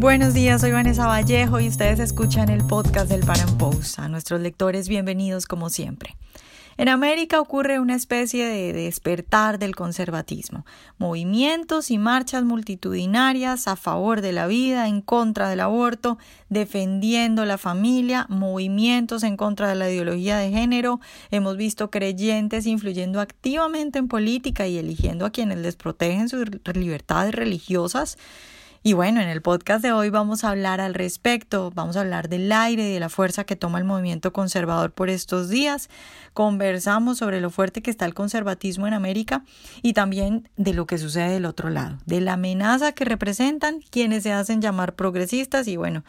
Buenos días, soy Vanessa Vallejo y ustedes escuchan el podcast del Pan Post. A nuestros lectores, bienvenidos como siempre. En América ocurre una especie de despertar del conservatismo, movimientos y marchas multitudinarias a favor de la vida, en contra del aborto, defendiendo la familia, movimientos en contra de la ideología de género. Hemos visto creyentes influyendo activamente en política y eligiendo a quienes les protegen sus libertades religiosas. Y bueno, en el podcast de hoy vamos a hablar al respecto, vamos a hablar del aire y de la fuerza que toma el movimiento conservador por estos días, conversamos sobre lo fuerte que está el conservatismo en América y también de lo que sucede del otro lado, de la amenaza que representan quienes se hacen llamar progresistas y bueno,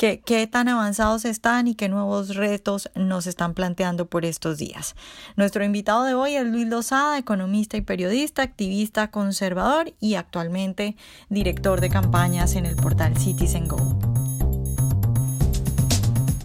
qué, tan avanzados están y qué nuevos retos nos están planteando por estos días. Nuestro invitado de hoy es Luis Lozada, economista y periodista, activista conservador y actualmente director de campaña en el portal Citizen Go.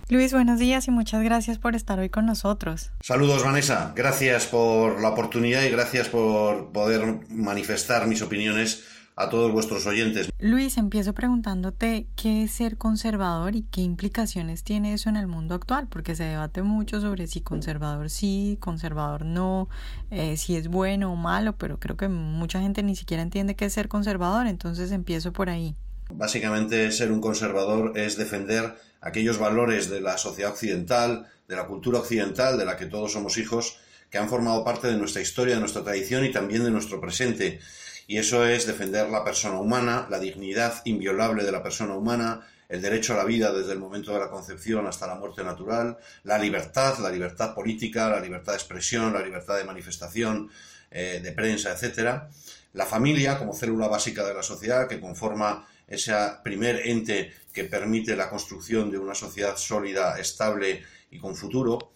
Luis, buenos días y muchas gracias por estar hoy con nosotros. Saludos, Vanessa. Gracias por la oportunidad y gracias por poder manifestar mis opiniones a todos vuestros oyentes. Luis, empiezo preguntándote qué es ser conservador y qué implicaciones tiene eso en el mundo actual, porque se debate mucho sobre si conservador sí, conservador no, eh, si es bueno o malo, pero creo que mucha gente ni siquiera entiende qué es ser conservador, entonces empiezo por ahí. Básicamente ser un conservador es defender aquellos valores de la sociedad occidental, de la cultura occidental, de la que todos somos hijos, que han formado parte de nuestra historia, de nuestra tradición y también de nuestro presente y eso es defender la persona humana, la dignidad inviolable de la persona humana, el derecho a la vida desde el momento de la concepción hasta la muerte natural, la libertad, la libertad política, la libertad de expresión, la libertad de manifestación, eh, de prensa, etcétera, la familia como célula básica de la sociedad que conforma ese primer ente que permite la construcción de una sociedad sólida, estable y con futuro,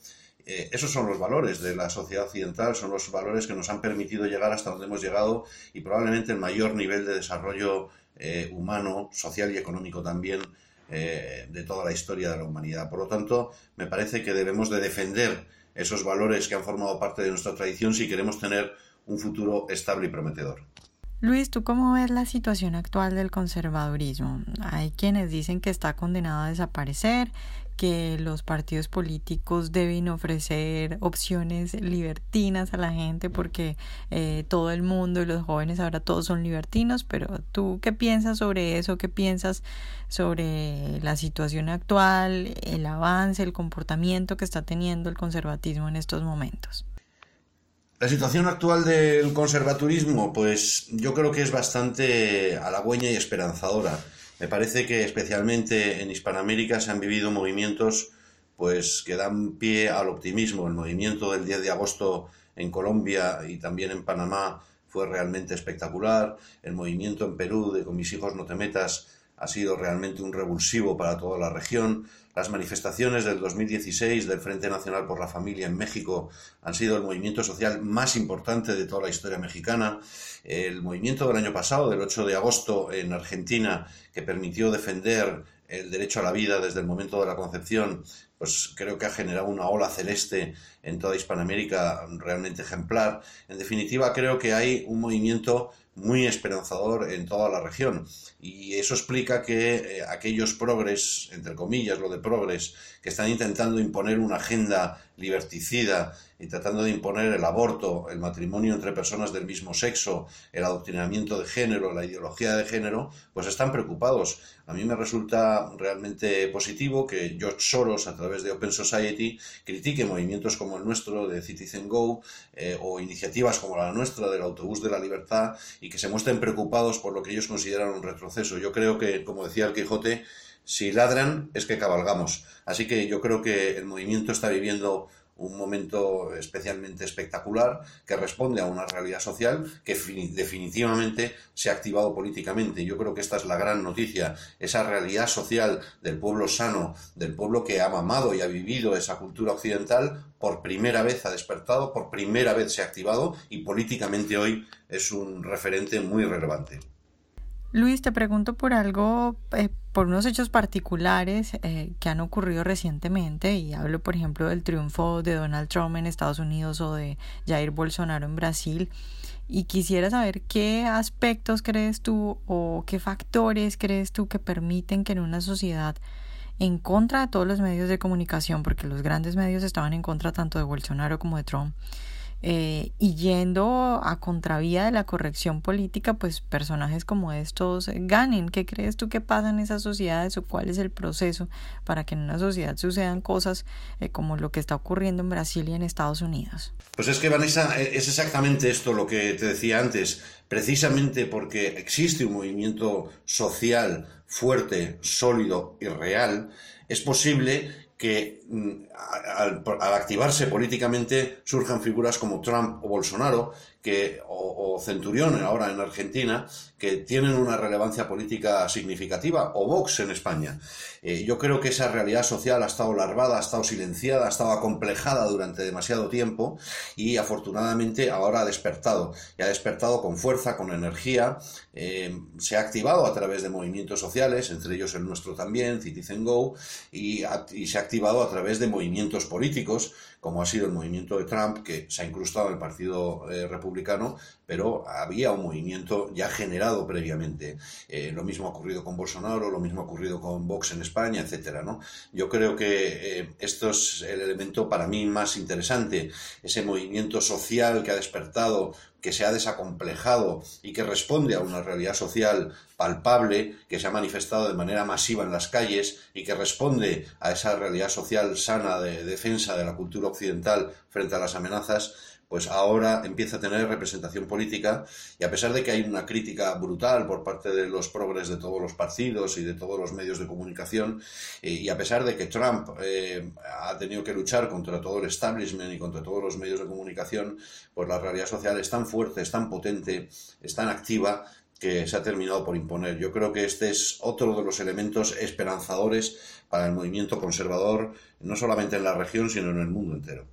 eh, esos son los valores de la sociedad occidental, son los valores que nos han permitido llegar hasta donde hemos llegado y probablemente el mayor nivel de desarrollo eh, humano, social y económico también eh, de toda la historia de la humanidad. Por lo tanto, me parece que debemos de defender esos valores que han formado parte de nuestra tradición si queremos tener un futuro estable y prometedor. Luis, ¿tú cómo ves la situación actual del conservadurismo? Hay quienes dicen que está condenado a desaparecer, que los partidos políticos deben ofrecer opciones libertinas a la gente porque eh, todo el mundo y los jóvenes ahora todos son libertinos, pero tú qué piensas sobre eso, qué piensas sobre la situación actual, el avance, el comportamiento que está teniendo el conservatismo en estos momentos. La situación actual del conservaturismo, pues yo creo que es bastante halagüeña y esperanzadora. Me parece que especialmente en Hispanoamérica se han vivido movimientos pues que dan pie al optimismo. El movimiento del 10 de agosto en Colombia y también en Panamá fue realmente espectacular. El movimiento en Perú de Con mis hijos no te metas ha sido realmente un revulsivo para toda la región. Las manifestaciones del 2016 del Frente Nacional por la Familia en México han sido el movimiento social más importante de toda la historia mexicana. El movimiento del año pasado, del 8 de agosto en Argentina, que permitió defender el derecho a la vida desde el momento de la concepción, pues creo que ha generado una ola celeste en toda Hispanoamérica realmente ejemplar. En definitiva, creo que hay un movimiento muy esperanzador en toda la región. Y eso explica que eh, aquellos progres, entre comillas, lo de progres, que están intentando imponer una agenda liberticida y tratando de imponer el aborto, el matrimonio entre personas del mismo sexo, el adoctrinamiento de género, la ideología de género, pues están preocupados. A mí me resulta realmente positivo que George Soros, a través de Open Society, critique movimientos como el nuestro de Citizen Go eh, o iniciativas como la nuestra del autobús de la libertad y que se muestren preocupados por lo que ellos consideran un retroceso. Yo creo que, como decía el Quijote, si ladran es que cabalgamos. Así que yo creo que el movimiento está viviendo un momento especialmente espectacular que responde a una realidad social que definitivamente se ha activado políticamente. Yo creo que esta es la gran noticia, esa realidad social del pueblo sano, del pueblo que ha mamado y ha vivido esa cultura occidental, por primera vez ha despertado, por primera vez se ha activado y políticamente hoy es un referente muy relevante. Luis, te pregunto por algo, eh, por unos hechos particulares eh, que han ocurrido recientemente, y hablo, por ejemplo, del triunfo de Donald Trump en Estados Unidos o de Jair Bolsonaro en Brasil. Y quisiera saber qué aspectos crees tú o qué factores crees tú que permiten que en una sociedad en contra de todos los medios de comunicación, porque los grandes medios estaban en contra tanto de Bolsonaro como de Trump, eh, y yendo a contravía de la corrección política, pues personajes como estos ganen. ¿Qué crees tú que pasa en esas sociedades o cuál es el proceso para que en una sociedad sucedan cosas eh, como lo que está ocurriendo en Brasil y en Estados Unidos? Pues es que Vanessa, eh, es exactamente esto lo que te decía antes. Precisamente porque existe un movimiento social fuerte, sólido y real, es posible que al, activarse políticamente surjan figuras como Trump o Bolsonaro que, o, o, Centurión ahora en Argentina, que tienen una relevancia política significativa, o Vox en España. Eh, yo creo que esa realidad social ha estado larvada, ha estado silenciada, ha estado acomplejada durante demasiado tiempo y afortunadamente ahora ha despertado. Y ha despertado con fuerza, con energía, eh, se ha activado a través de movimientos sociales, entre ellos el nuestro también, Citizen Go, y, y se ha activado a través de movimientos políticos como ha sido el movimiento de Trump, que se ha incrustado en el Partido eh, Republicano, pero había un movimiento ya generado previamente. Eh, lo mismo ha ocurrido con Bolsonaro, lo mismo ha ocurrido con Vox en España, etcétera, ¿no? Yo creo que eh, esto es el elemento para mí más interesante, ese movimiento social que ha despertado que se ha desacomplejado y que responde a una realidad social palpable, que se ha manifestado de manera masiva en las calles y que responde a esa realidad social sana de defensa de la cultura occidental frente a las amenazas, pues ahora empieza a tener representación política. Y a pesar de que hay una crítica brutal por parte de los progres de todos los partidos y de todos los medios de comunicación eh, y a pesar de que Trump eh, ha tenido que luchar contra todo el establishment y contra todos los medios de comunicación, pues la realidad social es tan fuerte, es tan potente, es tan activa que se ha terminado por imponer. Yo creo que este es otro de los elementos esperanzadores para el movimiento conservador, no solamente en la región, sino en el mundo entero.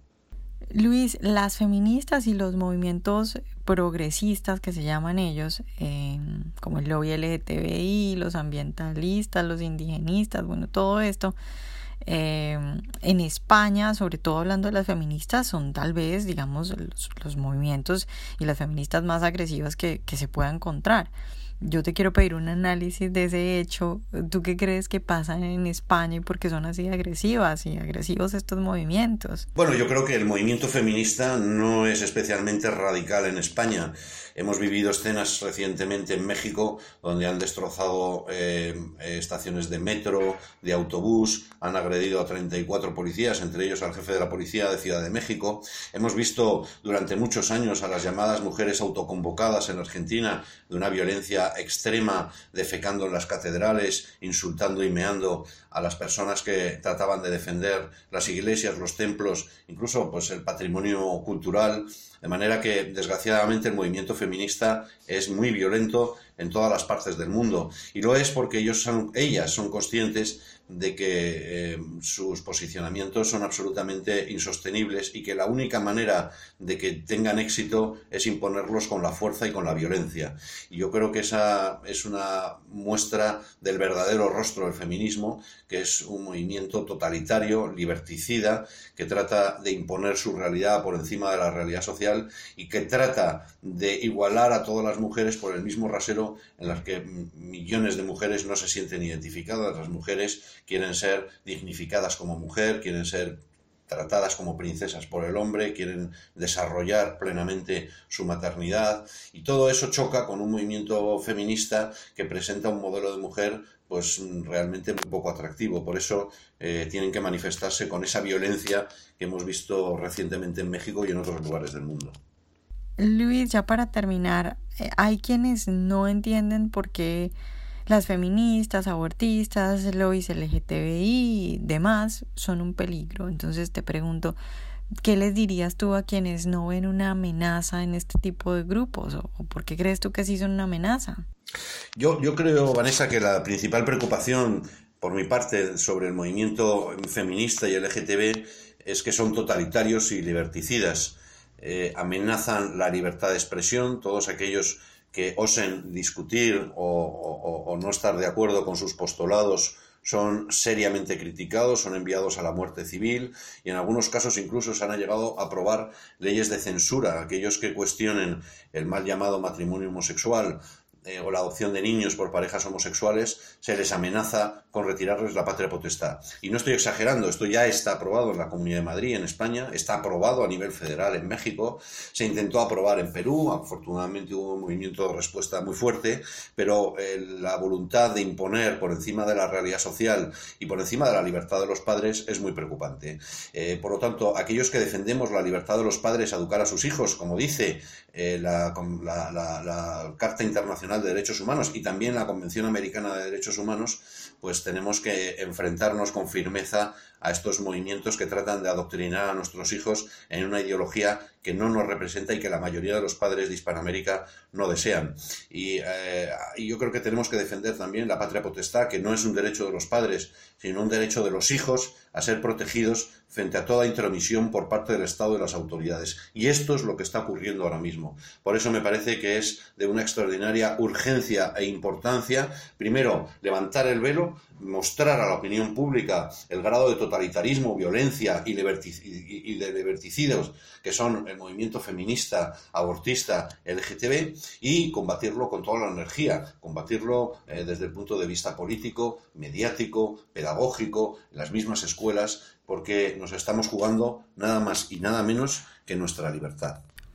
Luis, las feministas y los movimientos progresistas que se llaman ellos, como el lobby LGTBI, los ambientalistas, los indigenistas, bueno, todo esto, em, en España, sobre todo hablando de las feministas, son tal vez, digamos, los, movimientos y las feministas más agresivas que, que se pueda encontrar. Yo te quiero pedir un análisis de ese hecho. ¿Tú qué crees que pasa en España y por qué son así agresivas y agresivos estos movimientos? Bueno, yo creo que el movimiento feminista no es especialmente radical en España. Hemos vivido escenas recientemente en México donde han destrozado eh, estaciones de metro, de autobús, han agredido a 34 policías, entre ellos al jefe de la policía de Ciudad de México. Hemos visto durante muchos años a las llamadas mujeres autoconvocadas en Argentina de una violencia extrema, defecando en las catedrales, insultando y meando a las personas que trataban de defender las iglesias, los templos, incluso pues el patrimonio cultural, de manera que desgraciadamente el movimiento feminista es muy violento en todas las partes del mundo. Y lo es porque ellos son, ellas son conscientes de que eh, sus posicionamientos son absolutamente insostenibles y que la única manera de que tengan éxito es imponerlos con la fuerza y con la violencia. Y yo creo que esa es una muestra del verdadero rostro del feminismo, que es un movimiento totalitario, liberticida, que trata de imponer su realidad por encima de la realidad social y que trata de igualar a todas las mujeres por el mismo rasero en las que millones de mujeres no se sienten identificadas. Las mujeres quieren ser dignificadas como mujer, quieren ser tratadas como princesas por el hombre, quieren desarrollar plenamente su maternidad y todo eso choca con un movimiento feminista que presenta un modelo de mujer pues realmente muy poco atractivo. Por eso eh, tienen que manifestarse con esa violencia que hemos visto recientemente en México y en otros lugares del mundo. Luis, ya para terminar, eh, hay quienes no entienden por qué las feministas, abortistas, lobbies LGTBI y demás son un peligro. Entonces te pregunto, ¿qué les dirías tú a quienes no ven una amenaza en este tipo de grupos? ¿O, por qué crees tú que sí son una amenaza? Yo, yo creo, Vanessa, que la principal preocupación por mi parte sobre el movimiento feminista y LGTB es que son totalitarios y liberticidas. Eh, amenazan la libertad de expresión, todos aquellos que osen discutir o, no estar de acuerdo con sus postulados son seriamente criticados, son enviados a la muerte civil y en algunos casos incluso se han llegado a aprobar leyes de censura. Aquellos que cuestionen el mal llamado matrimonio homosexual eh, o la adopción de niños por parejas homosexuales, se les amenaza con retirarles la patria potestad. Y no estoy exagerando, esto ya está aprobado en la Comunidad de Madrid, en España, está aprobado a nivel federal en México, se intentó aprobar en Perú, afortunadamente hubo un movimiento de respuesta muy fuerte, pero eh, la voluntad de imponer por encima de la realidad social y por encima de la libertad de los padres es muy preocupante. Eh, por lo tanto, aquellos que defendemos la libertad de los padres a educar a sus hijos, como dice la Carta Internacional de Derechos Humanos y también la Convención Americana de Derechos Humanos, pues tenemos que enfrentarnos con firmeza a estos movimientos que tratan de adoctrinar a nuestros hijos en una ideología que no nos representa y que la mayoría de los padres de Hispanoamérica no desean. Y, eh, yo creo que tenemos que defender también la patria potestad, que no es un derecho de los padres, sino un derecho de los hijos a ser protegidos frente a toda intromisión por parte del Estado y las autoridades. Y esto es lo que está ocurriendo ahora mismo. Por eso me parece que es de una extraordinaria urgencia e importancia, primero, levantar el velo, mostrar a la opinión pública el grado de totalitarismo, violencia y, de liberticidios que son el movimiento feminista, abortista, LGTB y combatirlo con toda la energía, combatirlo eh, desde el punto de vista político, mediático, pedagógico, en las mismas escuelas, porque nos estamos jugando nada más y nada menos que nuestra libertad.